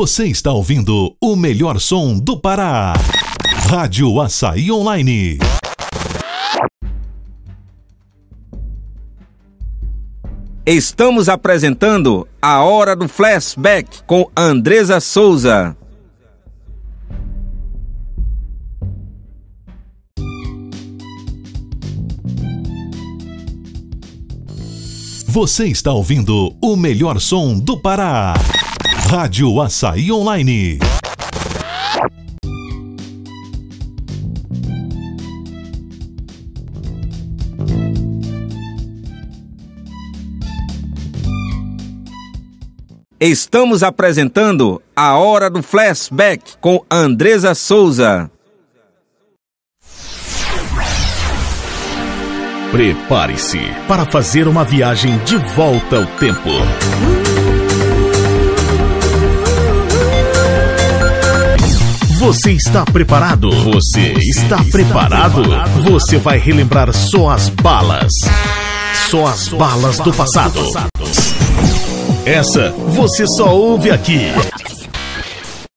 Você está ouvindo o melhor som do Pará. Rádio Açaí Online. Estamos apresentando a Hora do Flashback com Andresa Souza. Você está ouvindo o melhor som do Pará. Rádio Açaí Online. Estamos apresentando a Hora do Flashback com Andresa Souza. Prepare-se para fazer uma viagem de volta ao tempo. Você está preparado? Você está preparado? Você vai relembrar só as balas. Só as balas do passado. Essa você só ouve aqui.